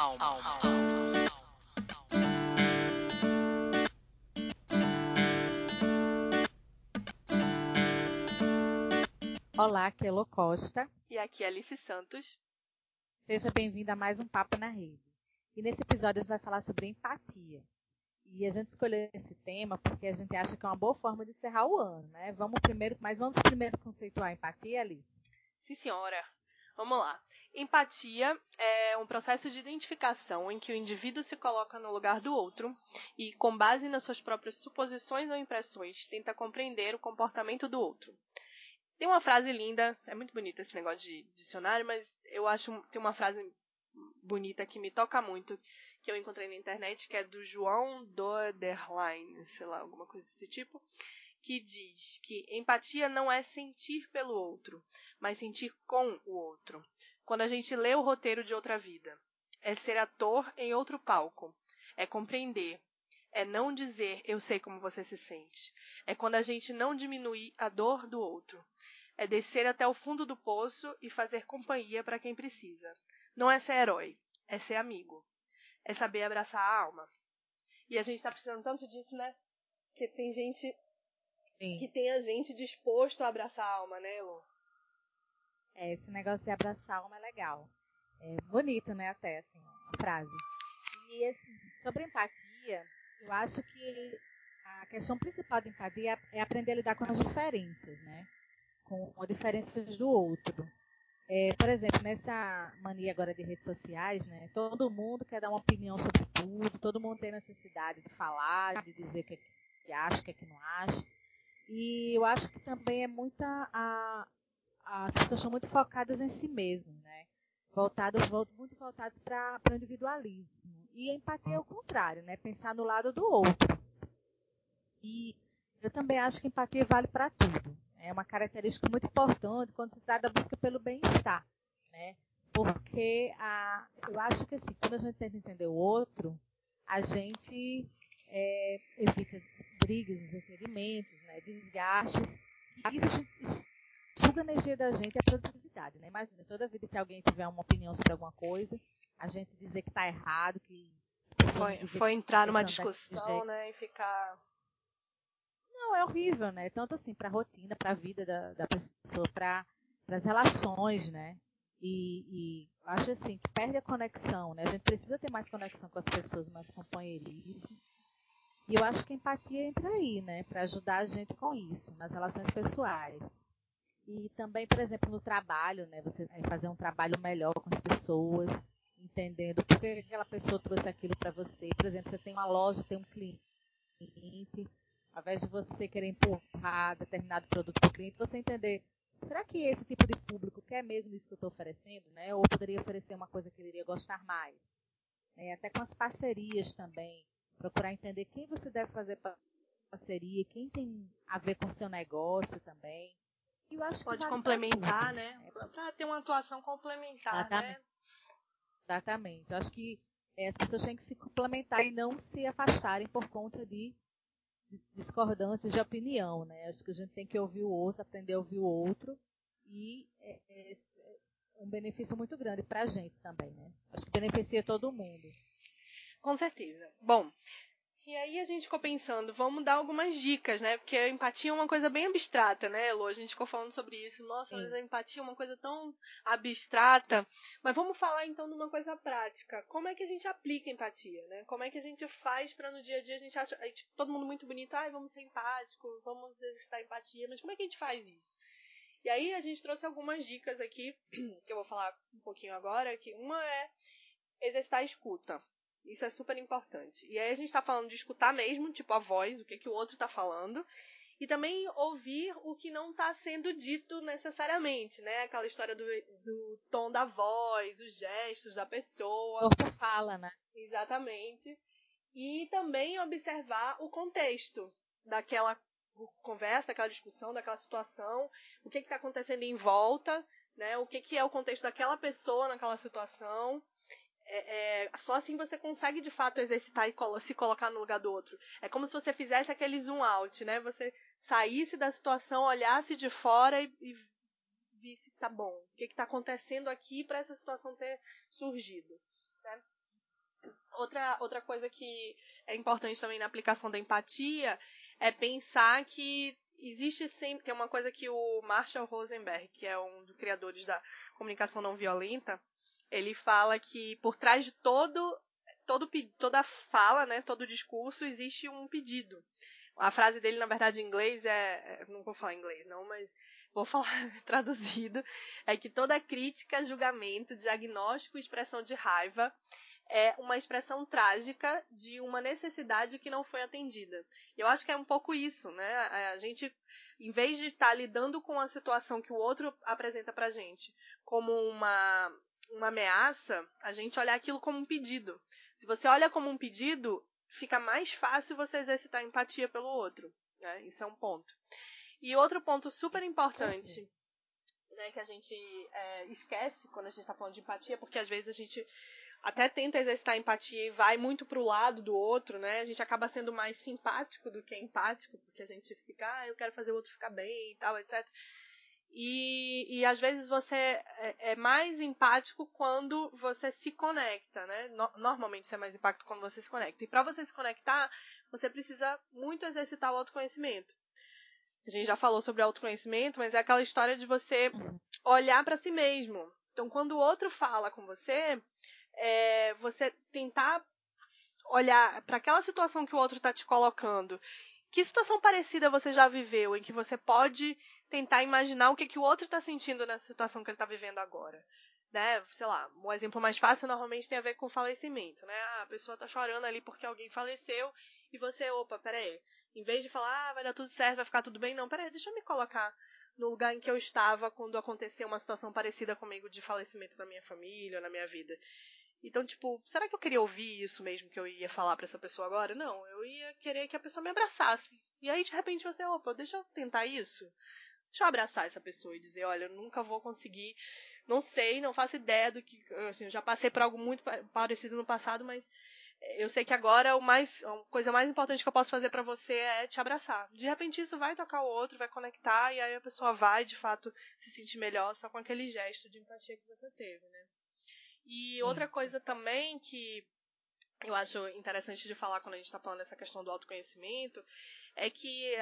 alma. alma. Olá, aqui é Elo Costa. E aqui é Alice Santos. Seja bem-vinda a mais um Papo na Rede. E nesse episódio a gente vai falar sobre empatia. E a gente escolheu esse tema porque a gente acha que é uma boa forma de encerrar o ano, né? Vamos primeiro, mas vamos primeiro conceituar a empatia, Alice? Sim, senhora. Vamos lá. Empatia é um processo de identificação em que o indivíduo se coloca no lugar do outro e, com base nas suas próprias suposições ou impressões, tenta compreender o comportamento do outro. Tem uma frase linda, é muito bonito esse negócio de dicionário, mas eu acho tem uma frase bonita que me toca muito, que eu encontrei na internet, que é do João Doederlein, sei lá, alguma coisa desse tipo, que diz que empatia não é sentir pelo outro, mas sentir com o outro. Quando a gente lê o roteiro de outra vida, é ser ator em outro palco, é compreender, é não dizer eu sei como você se sente, é quando a gente não diminui a dor do outro, é descer até o fundo do poço e fazer companhia para quem precisa. Não é ser herói, é ser amigo, é saber abraçar a alma. E a gente está precisando tanto disso, né? Que tem gente Sim. que tenha gente disposto a abraçar a alma, né, Lu? É, esse negócio de abraçar a alma é legal. É bonito, né, até, assim, a frase. E, assim, sobre empatia, eu acho que a questão principal da empatia é aprender a lidar com as diferenças, né? Com as diferenças do outro. É, por exemplo, nessa mania agora de redes sociais, né? Todo mundo quer dar uma opinião sobre tudo, todo mundo tem necessidade de falar, de dizer o que, é que acha, o que, é que não acha. E eu acho que também é muita. A, as pessoas são muito focadas em si mesmas, né? Voltadas, muito voltadas para o individualismo. E a empatia é o contrário, né? Pensar no lado do outro. E eu também acho que empatia vale para tudo. É uma característica muito importante quando se trata da busca pelo bem-estar, né? Porque a, eu acho que assim, quando a gente tenta entender o outro, a gente é, evita brigas, desentendimentos, né, desgastes. Isso, isso suga a energia da gente e a produtividade. Né? Imagina, toda vida que alguém tiver uma opinião sobre alguma coisa, a gente dizer que está errado, que. Foi, foi entrar numa discussão, né? E ficar. Não, é horrível, né? Tanto assim, para a rotina, para a vida da, da pessoa, para as relações, né? E, e, acho assim que perde a conexão, né? A gente precisa ter mais conexão com as pessoas, mais companheirismo. E eu acho que a empatia entra aí, né, para ajudar a gente com isso, nas relações pessoais. E também, por exemplo, no trabalho, né, você fazer um trabalho melhor com as pessoas, entendendo por que aquela pessoa trouxe aquilo para você. Por exemplo, você tem uma loja, tem um cliente, ao invés de você querer empurrar determinado produto para o cliente, você entender, será que esse tipo de público quer mesmo isso que eu estou oferecendo, né? Ou poderia oferecer uma coisa que ele iria gostar mais? É, até com as parcerias também procurar entender quem você deve fazer parceria, quem tem a ver com o seu negócio também. E eu acho Pode complementar, né? É, para ter uma atuação complementar, né? Exatamente. né? Exatamente. Eu acho que é, as pessoas têm que se complementar e não se afastarem por conta de discordâncias de opinião, né? Acho que a gente tem que ouvir o outro, aprender a ouvir o outro e é, é, é um benefício muito grande para a gente também, né? Acho que beneficia todo mundo. Com certeza. Bom, e aí a gente ficou pensando, vamos dar algumas dicas, né? Porque a empatia é uma coisa bem abstrata, né, Elo? A gente ficou falando sobre isso. Nossa, mas a empatia é uma coisa tão abstrata. Mas vamos falar então de uma coisa prática. Como é que a gente aplica empatia, né? Como é que a gente faz para no dia a dia a gente acha, a gente, todo mundo muito bonito, ai, vamos ser empático, vamos exercitar empatia, mas como é que a gente faz isso? E aí a gente trouxe algumas dicas aqui, que eu vou falar um pouquinho agora, que uma é exercitar a escuta. Isso é super importante. E aí a gente está falando de escutar mesmo, tipo a voz, o que, que o outro está falando. E também ouvir o que não está sendo dito necessariamente, né? Aquela história do, do tom da voz, os gestos da pessoa. O corpo fala, né? Exatamente. E também observar o contexto daquela conversa, daquela discussão, daquela situação, o que está acontecendo em volta, né? O que, que é o contexto daquela pessoa naquela situação é, é, só assim você consegue de fato exercitar e colo se colocar no lugar do outro. É como se você fizesse aquele zoom out, né? Você saísse da situação, olhasse de fora e, e visse, tá bom, o que está acontecendo aqui para essa situação ter surgido. Né? Outra, outra coisa que é importante também na aplicação da empatia é pensar que existe sempre. Tem uma coisa que o Marshall Rosenberg, que é um dos criadores da comunicação não violenta, ele fala que por trás de todo, todo toda fala, né, todo discurso, existe um pedido. A frase dele, na verdade, em inglês é. Não vou falar em inglês, não, mas vou falar traduzido. É que toda crítica, julgamento, diagnóstico expressão de raiva é uma expressão trágica de uma necessidade que não foi atendida. Eu acho que é um pouco isso, né? A gente, em vez de estar lidando com a situação que o outro apresenta pra gente como uma, uma ameaça, a gente olha aquilo como um pedido. Se você olha como um pedido, fica mais fácil você exercitar empatia pelo outro. Né? Isso é um ponto. E outro ponto super importante né, que a gente é, esquece quando a gente está falando de empatia, porque às vezes a gente até tenta exercitar empatia e vai muito pro lado do outro, né? A gente acaba sendo mais simpático do que empático, porque a gente fica, ah, eu quero fazer o outro ficar bem e tal, etc. E, e às vezes você é, é mais empático quando você se conecta, né? No, normalmente você é mais empático quando você se conecta. E para você se conectar, você precisa muito exercitar o autoconhecimento. A gente já falou sobre autoconhecimento, mas é aquela história de você olhar para si mesmo. Então, quando o outro fala com você, é, você tentar olhar para aquela situação que o outro está te colocando. Que situação parecida você já viveu em que você pode tentar imaginar o que, que o outro está sentindo nessa situação que ele está vivendo agora? Né? Sei lá, um exemplo mais fácil normalmente tem a ver com falecimento, né? Ah, a pessoa está chorando ali porque alguém faleceu e você, opa, peraí, em vez de falar, ah, vai dar tudo certo, vai ficar tudo bem, não, peraí, deixa eu me colocar no lugar em que eu estava quando aconteceu uma situação parecida comigo de falecimento na minha família, na minha vida. Então, tipo, será que eu queria ouvir isso mesmo que eu ia falar para essa pessoa agora? Não, eu ia querer que a pessoa me abraçasse. E aí, de repente, você, opa, deixa eu tentar isso. Deixa eu abraçar essa pessoa e dizer, olha, eu nunca vou conseguir, não sei, não faço ideia do que, assim, eu já passei por algo muito parecido no passado, mas eu sei que agora o mais, a coisa mais importante que eu posso fazer para você é te abraçar. De repente isso vai tocar o outro, vai conectar e aí a pessoa vai de fato se sentir melhor só com aquele gesto de empatia que você teve, né? E outra coisa também que eu acho interessante de falar quando a gente está falando dessa questão do autoconhecimento é que,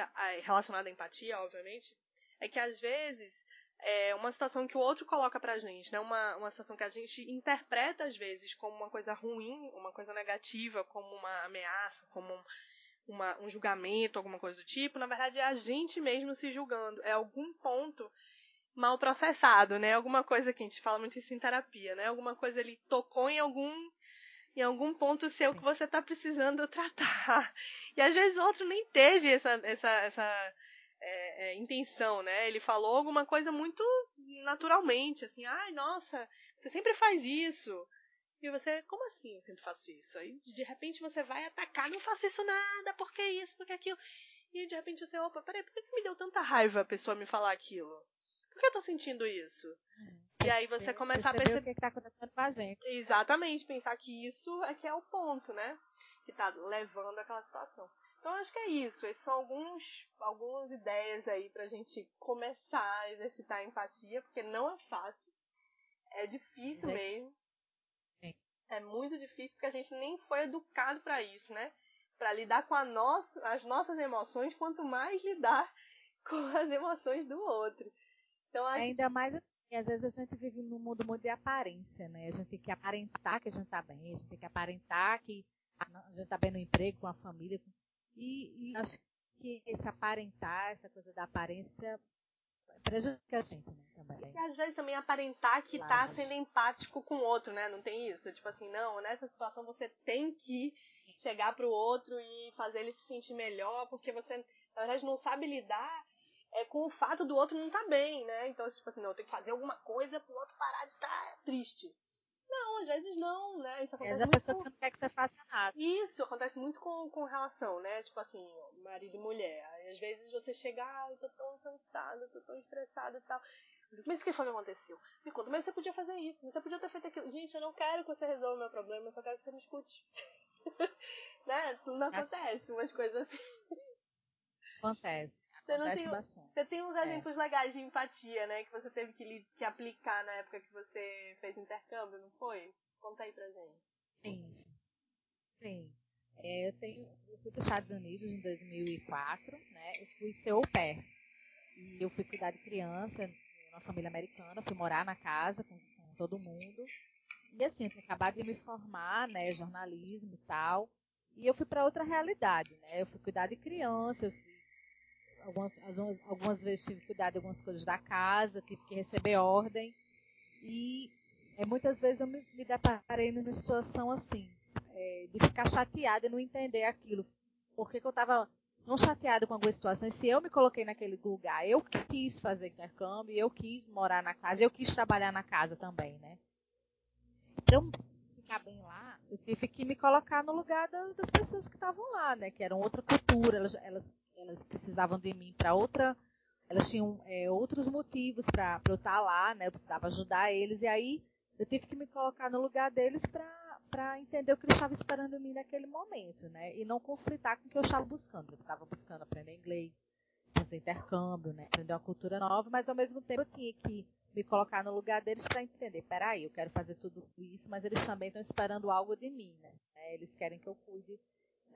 relacionada à empatia, obviamente, é que às vezes é uma situação que o outro coloca pra gente, né? Uma, uma situação que a gente interpreta às vezes como uma coisa ruim, uma coisa negativa, como uma ameaça, como um, uma, um julgamento, alguma coisa do tipo, na verdade é a gente mesmo se julgando. É algum ponto mal processado, né? Alguma coisa que a gente fala muito isso em terapia, né? Alguma coisa ele tocou em algum em algum ponto seu que você está precisando tratar. E às vezes o outro nem teve essa essa essa é, é, intenção, né? Ele falou alguma coisa muito naturalmente, assim, ai, nossa, você sempre faz isso. E você, como assim eu sempre faço isso? Aí de repente você vai atacar, não faço isso nada, por que isso, por que aquilo? E de repente você, opa, peraí, por que me deu tanta raiva a pessoa me falar aquilo? Por que eu tô sentindo isso? Hum. E aí você começar a perceber. o que, está acontecendo com a gente. Exatamente, pensar que isso é que é o ponto, né? Que tá levando aquela situação. Então acho que é isso. Esses são alguns, algumas ideias aí pra gente começar a exercitar a empatia, porque não é fácil. É difícil mesmo. Sim. É muito difícil porque a gente nem foi educado para isso, né? Para lidar com a nossa, as nossas emoções, quanto mais lidar com as emoções do outro. Então, acho... Ainda mais assim, às vezes a gente vive num mundo muito de aparência, né? A gente tem que aparentar que a gente tá bem, a gente tem que aparentar que a gente tá bem no emprego, com a família. E, e acho que esse aparentar, essa coisa da aparência, prejudica a gente, né? Também. E às vezes também aparentar que claro, tá sendo empático com o outro, né? Não tem isso? Tipo assim, não, nessa situação você tem que chegar pro outro e fazer ele se sentir melhor, porque você, na verdade, não sabe lidar é com o fato do outro não estar tá bem, né? Então, tipo assim, não, tem que fazer alguma coisa pro outro parar de estar tá triste. Não, às vezes não, né? Isso acontece Mas a pessoa com... não quer que você faça nada. Isso acontece muito com, com relação, né? Tipo assim, marido e mulher. Aí, às vezes você chega, ah, eu tô tão cansada, tô tão estressada e tal. Mas o que foi que aconteceu? Me conta, mas você podia fazer isso, você podia ter feito aquilo. Gente, eu não quero que você resolva o meu problema, eu só quero que você me escute. né? Não acontece umas coisas assim. Acontece. Você, não tem, você tem uns é. exemplos é. legais de empatia, né? Que você teve que, que aplicar na época que você fez intercâmbio, não foi? Conta aí pra gente. Sim. Sim. É, eu, tenho, eu fui para os Estados Unidos em 2004, né? Eu fui ser au pair. E eu fui cuidar de criança numa família americana, fui morar na casa com, com todo mundo. E assim, eu tinha acabado de me formar, né, jornalismo e tal. E eu fui para outra realidade, né? Eu fui cuidar de criança, eu fui algumas, algumas vezes tive que cuidar de algumas coisas da casa, tive que receber ordem. E é, muitas vezes eu me, me deparei numa situação assim, é, de ficar chateada e não entender aquilo. Por que, que eu estava não chateada com algumas situações? Se eu me coloquei naquele lugar, eu quis fazer intercâmbio, eu quis morar na casa, eu quis trabalhar na casa também, né? Então, ficar bem lá, eu tive que me colocar no lugar das pessoas que estavam lá, né? Que eram outra cultura, elas, elas, elas precisavam de mim para outra. Elas tinham é, outros motivos para eu estar tá lá, né? Eu precisava ajudar eles, e aí eu tive que me colocar no lugar deles para entender o que eles estavam esperando de mim naquele momento, né? E não conflitar com o que eu estava buscando. Eu estava buscando aprender inglês, fazer intercâmbio, né? Aprender uma cultura nova, mas ao mesmo tempo eu tinha que me colocar no lugar deles para entender, peraí, eu quero fazer tudo isso, mas eles também estão esperando algo de mim, né? Eles querem que eu cuide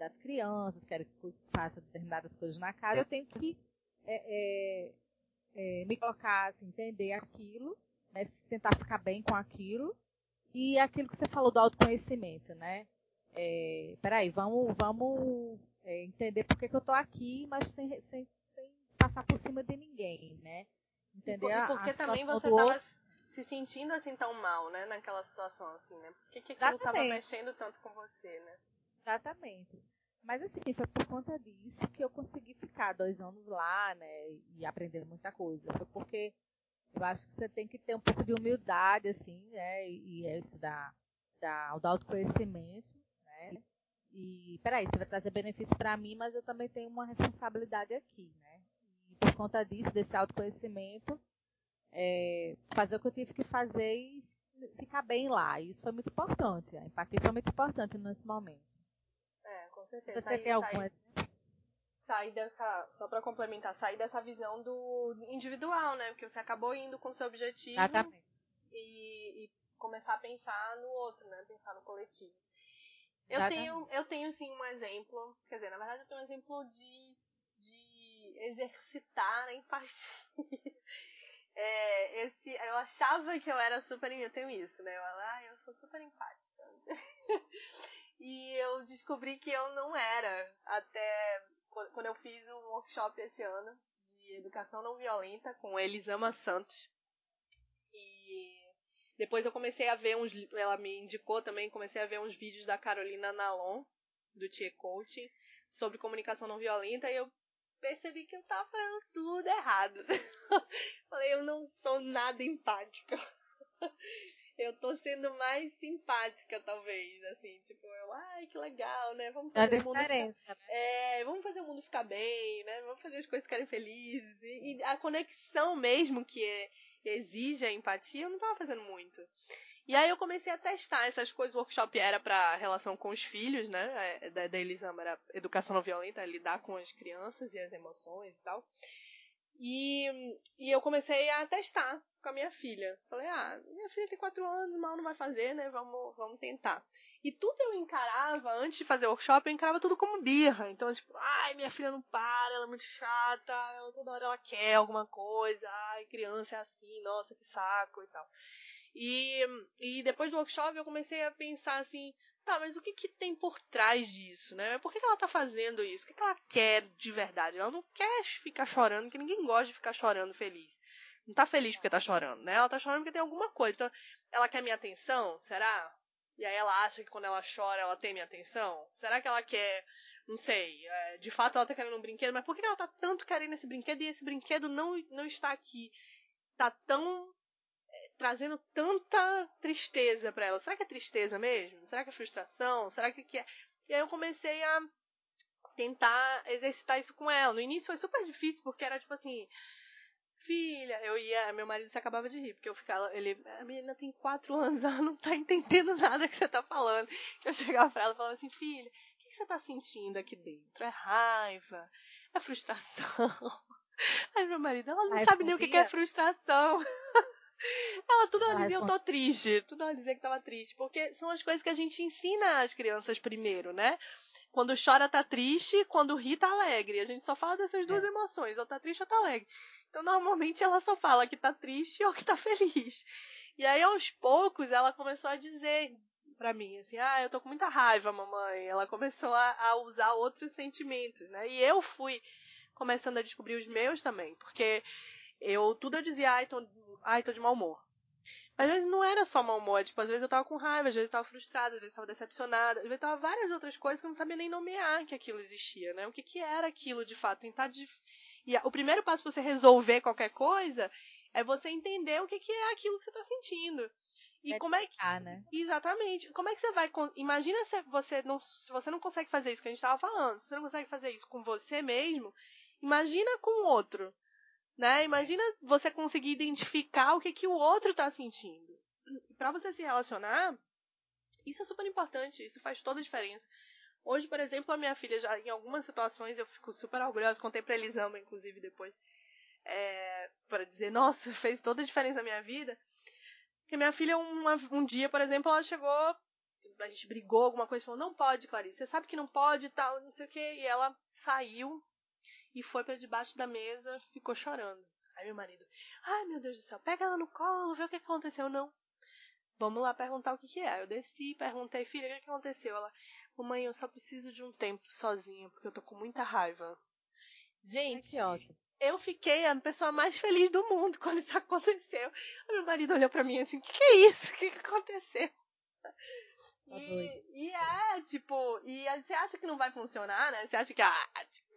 das crianças, querem que faça determinadas coisas na casa, eu tenho que é, é, é, me colocar, assim, entender aquilo, né? tentar ficar bem com aquilo, e aquilo que você falou do autoconhecimento, né? É, peraí, vamos, vamos é, entender por que, que eu estou aqui, mas sem, sem, sem passar por cima de ninguém, né? Entendeu? E, porque também você estava se sentindo assim tão mal, né? Naquela situação, assim, né? Por que, que aquilo estava mexendo tanto com você, né? Exatamente. Mas assim, foi por conta disso que eu consegui ficar dois anos lá, né? E aprender muita coisa. Foi porque eu acho que você tem que ter um pouco de humildade, assim, né? E, é isso da, da, do autoconhecimento, né? E, peraí, você vai trazer benefício para mim, mas eu também tenho uma responsabilidade aqui, né? por conta disso, desse autoconhecimento, é, fazer o que eu tive que fazer e ficar bem lá. E isso foi muito importante. A empatia foi muito importante nesse momento. Com certeza. Você sair, tem alguma sair dessa, só para complementar, sair dessa visão do individual, né? Porque você acabou indo com seu objetivo e, e, começar a pensar no outro, né? Pensar no coletivo. Eu tenho, eu tenho sim um exemplo, quer dizer, na verdade eu tenho um exemplo de exercitar a empatia. É, esse, eu achava que eu era super. Eu tenho isso, né? Eu, ah, eu sou super empática. e eu descobri que eu não era. Até quando eu fiz um workshop esse ano de educação não violenta com Elisama Santos. E depois eu comecei a ver uns. Ela me indicou também, comecei a ver uns vídeos da Carolina Nalon, do Tia Coaching, sobre comunicação não violenta. E eu percebi que eu tava fazendo tudo errado. Falei, eu não sou nada empática. Eu tô sendo mais simpática, talvez, assim, tipo, eu, ai, que legal, né? Vamos fazer o mundo ficar... né? É, vamos fazer o mundo ficar bem, né? Vamos fazer as coisas ficarem felizes. E, e a conexão mesmo que é, exige a empatia, eu não tava fazendo muito. E aí eu comecei a testar essas coisas. O workshop era para relação com os filhos, né? É, da, da Elisama era educação não violenta, lidar com as crianças e as emoções e tal. E, e eu comecei a testar com a minha filha. Falei, ah, minha filha tem quatro anos, mal não vai fazer, né? Vamos, vamos tentar. E tudo eu encarava, antes de fazer o workshop, eu encarava tudo como birra. Então, tipo, ai, minha filha não para, ela é muito chata, toda hora ela quer alguma coisa, ai, criança é assim, nossa, que saco e tal. E, e depois do workshop eu comecei a pensar assim, tá, mas o que, que tem por trás disso, né? Por que, que ela tá fazendo isso? O que, que ela quer de verdade? Ela não quer ficar chorando, que ninguém gosta de ficar chorando feliz. Não tá feliz porque tá chorando, né? Ela tá chorando porque tem alguma coisa. Então, ela quer minha atenção? Será? E aí ela acha que quando ela chora ela tem minha atenção? Será que ela quer não sei, é, de fato ela tá querendo um brinquedo, mas por que ela tá tanto querendo esse brinquedo e esse brinquedo não, não está aqui? Tá tão trazendo tanta tristeza para ela. Será que é tristeza mesmo? Será que é frustração? Será que é? E aí eu comecei a tentar exercitar isso com ela. No início foi super difícil porque era tipo assim, filha, eu ia, meu marido se acabava de rir, porque eu ficava, ele, a menina tem quatro anos, ela não tá entendendo nada que você tá falando. Eu chegava pra ela e falava assim, filha, o que você tá sentindo aqui dentro? É raiva? É frustração? Aí meu marido, ela não sabe nem o que é frustração. Ela tudo ela dizia, eu tô triste. Tudo ela dizia que tava triste. Porque são as coisas que a gente ensina às crianças primeiro, né? Quando chora, tá triste. Quando ri, tá alegre. A gente só fala dessas duas é. emoções. Ou tá triste ou tá alegre. Então, normalmente, ela só fala que tá triste ou que tá feliz. E aí, aos poucos, ela começou a dizer para mim, assim, ah, eu tô com muita raiva, mamãe. Ela começou a, a usar outros sentimentos, né? E eu fui começando a descobrir os meus também, porque eu tudo eu dizia, ai, tô, ai, tô de mau humor. Às vezes não era só mau humor, tipo, às vezes eu tava com raiva, às vezes eu tava frustrada, às vezes eu tava decepcionada, às vezes tava várias outras coisas que eu não sabia nem nomear que aquilo existia, né? O que que era aquilo de fato, tentar de... E o primeiro passo para você resolver qualquer coisa é você entender o que que é aquilo que você tá sentindo. E como é que. Né? Exatamente. Como é que você vai. Imagina se você não, se você não consegue fazer isso que a gente estava falando. Se você não consegue fazer isso com você mesmo, imagina com o outro. Né? Imagina você conseguir identificar o que, que o outro está sentindo. Para você se relacionar, isso é super importante. Isso faz toda a diferença. Hoje, por exemplo, a minha filha já, em algumas situações, eu fico super orgulhosa, contei pra Elisama, inclusive, depois, é, para dizer, nossa, fez toda a diferença na minha vida. Que minha filha, uma, um dia, por exemplo, ela chegou, a gente brigou, alguma coisa, falou, não pode, Clarice, você sabe que não pode e tal, não sei o que. E ela saiu e foi para debaixo da mesa, ficou chorando. Aí meu marido, ai meu Deus do céu, pega ela no colo, vê o que aconteceu. Não. Vamos lá perguntar o que, que é. Eu desci, perguntei, filha, o que, que aconteceu? Ela, mamãe, eu só preciso de um tempo sozinha, porque eu tô com muita raiva. Gente, ótimo eu fiquei a pessoa mais feliz do mundo quando isso aconteceu. Meu marido olhou para mim assim: o que, que, é isso? O que, que aconteceu? E, e, é, tipo, e você acha que não vai funcionar, né? Você acha que, ah,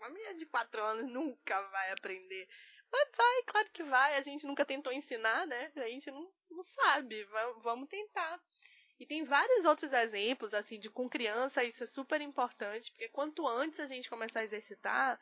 uma menina de 4 anos nunca vai aprender. Mas vai, claro que vai. A gente nunca tentou ensinar, né? A gente não, não sabe. Vamos tentar. E tem vários outros exemplos, assim, de com criança, isso é super importante, porque quanto antes a gente começar a exercitar,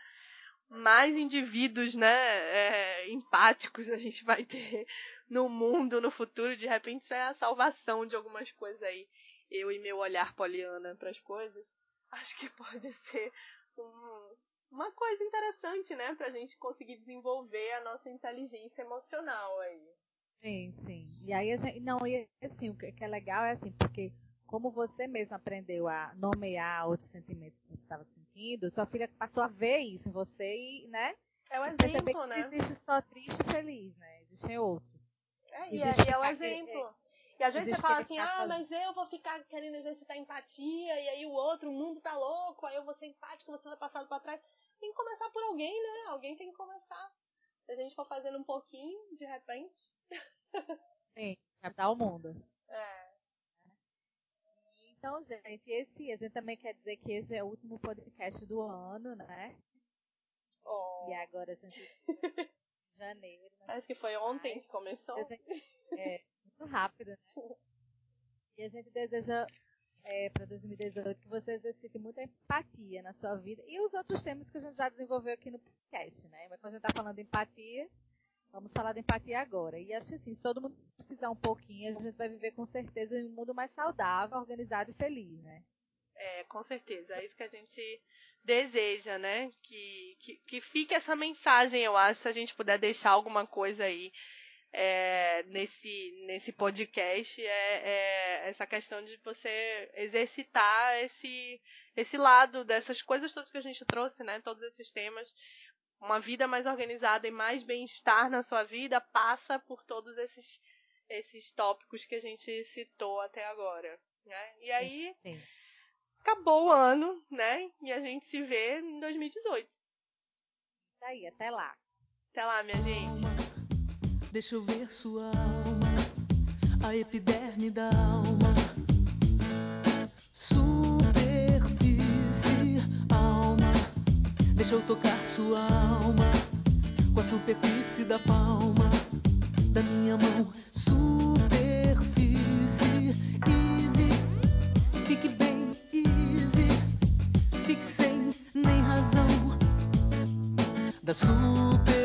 mais indivíduos, né, é, empáticos a gente vai ter no mundo, no futuro. De repente, isso é a salvação de algumas coisas aí. Eu e meu olhar poliana para as coisas, acho que pode ser um, uma coisa interessante, né, para a gente conseguir desenvolver a nossa inteligência emocional aí. Sim, sim. E aí a gente, não, e assim, o que é legal é assim, porque como você mesmo aprendeu a nomear outros sentimentos que você estava sentindo, sua filha passou a ver isso em você e, né? É o exemplo, né? Não existe só triste e feliz, né? Existem outros. É, e, é, e é o exemplo. E às vezes você fala assim, ah, mas eu vou ficar querendo exercitar empatia, e aí o outro, o mundo tá louco, aí eu vou ser empático, você vai passado para trás. Tem que começar por alguém, né? Alguém tem que começar. Se a gente for fazendo um pouquinho, de repente. Sim, captar o mundo. É. Então, gente, esse, a gente também quer dizer que esse é o último podcast do ano, né? Oh. E agora a gente. janeiro. Né? Parece que foi ontem que começou. Gente, é, muito rápido, né? E a gente deseja é, para 2018 que você exercite muita empatia na sua vida e os outros temas que a gente já desenvolveu aqui no podcast, né? Mas quando a gente está falando de empatia, Vamos falar de empatia agora. E acho que assim, se todo mundo fizer um pouquinho, a gente vai viver com certeza em um mundo mais saudável, organizado e feliz, né? É, com certeza. É isso que a gente deseja, né? Que, que, que fique essa mensagem, eu acho, se a gente puder deixar alguma coisa aí é, nesse, nesse podcast, é, é, essa questão de você exercitar esse, esse lado dessas coisas todas que a gente trouxe, né? Todos esses temas uma vida mais organizada e mais bem-estar na sua vida passa por todos esses, esses tópicos que a gente citou até agora. Né? E aí, Sim. acabou o ano, né? E a gente se vê em 2018. Isso aí, até lá. Até lá, minha gente. Deixa eu ver sua alma, a epiderme da alma. Superfície, alma. Deixa eu tocar sua alma, com a superfície da palma da minha mão. Superfície, easy. Fique bem, easy. Fique sem nem razão da superfície.